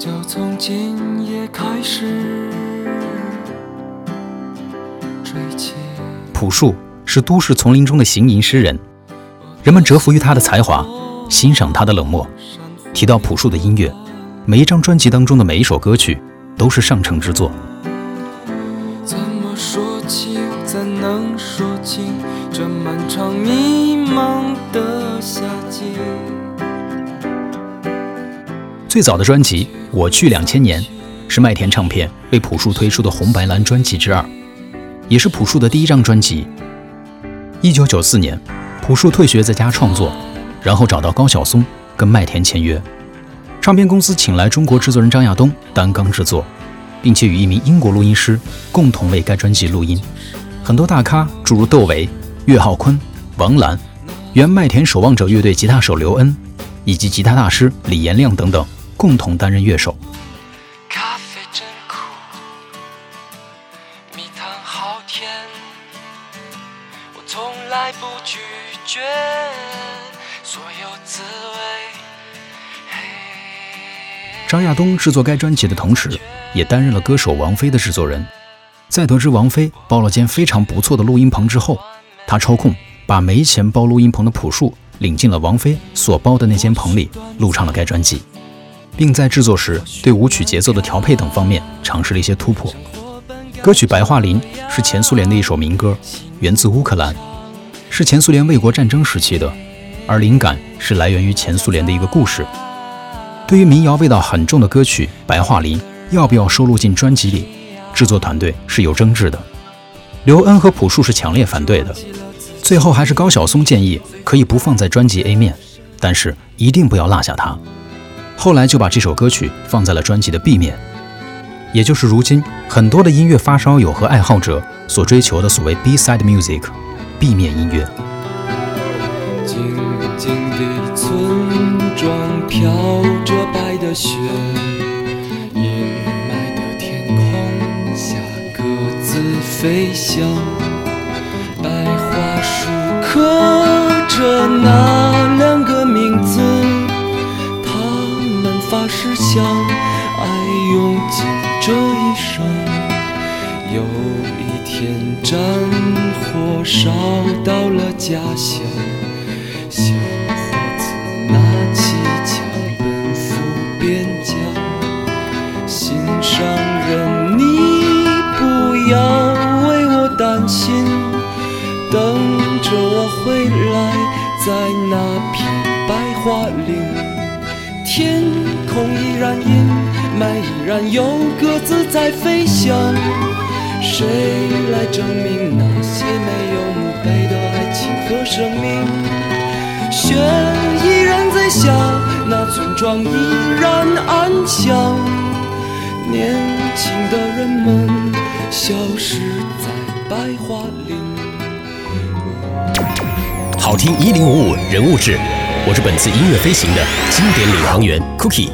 就从今夜开始吹起。朴树是都市丛林中的行吟诗人，人们折服于他的才华，欣赏他的冷漠。提到朴树的音乐，每一张专辑当中的每一首歌曲都是上乘之作。怎么说起？怎能说清这漫长迷茫的夏季？最早的专辑《我去两千年》是麦田唱片为朴树推出的红白蓝专辑之二，也是朴树的第一张专辑。一九九四年，朴树退学在家创作，然后找到高晓松跟麦田签约，唱片公司请来中国制作人张亚东担纲制作，并且与一名英国录音师共同为该专辑录音。很多大咖诸如窦唯、岳浩坤、王兰、原麦田守望者乐队吉他手刘恩，以及吉他大师李延亮等等，共同担任乐手。咖啡真苦，蜜糖好甜，我从来不拒绝所有滋味。嘿张亚东制作该专辑的同时，也担任了歌手王菲的制作人。在得知王菲包了间非常不错的录音棚之后，他抽空把没钱包录音棚的朴树领进了王菲所包的那间棚里，录唱了该专辑，并在制作时对舞曲节奏的调配等方面尝试了一些突破。歌曲《白桦林》是前苏联的一首民歌，源自乌克兰，是前苏联卫国战争时期的，而灵感是来源于前苏联的一个故事。对于民谣味道很重的歌曲《白桦林》，要不要收录进专辑里？制作团队是有争执的，刘恩和朴树是强烈反对的。最后还是高晓松建议可以不放在专辑 A 面，但是一定不要落下它。后来就把这首歌曲放在了专辑的 B 面，也就是如今很多的音乐发烧友和爱好者所追求的所谓 B-side music，B 面音乐。静静的村庄飘着白的雪，阴霾的天空下各自飞翔。白桦树刻着那有一天战火烧到了家乡，小伙子拿起枪奔赴边疆。心上人，你不要为我担心，等着我回来，在那片白桦林。天空依然阴麦，依然有鸽子在飞翔。谁来证明那些没有墓碑的爱情和生命？雪依然在下，那村庄依然安详。年轻的人们消失在白桦林。好听一零五五人物志，我是本次音乐飞行的经典领航员 Cookie。